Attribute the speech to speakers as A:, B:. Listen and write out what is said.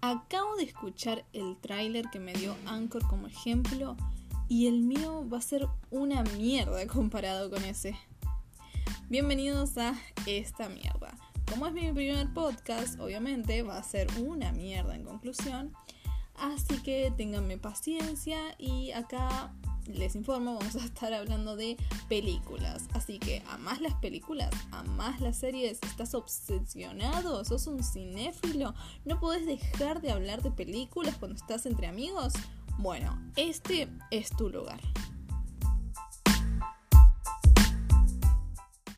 A: Acabo de escuchar el tráiler que me dio Anchor como ejemplo y el mío va a ser una mierda comparado con ese. Bienvenidos a esta mierda. Como es mi primer podcast, obviamente va a ser una mierda en conclusión. Así que ténganme paciencia y acá les informo, vamos a estar hablando de películas. Así que, más las películas? más las series? ¿Estás obsesionado? ¿Sos un cinéfilo? ¿No podés dejar de hablar de películas cuando estás entre amigos? Bueno, este es tu lugar.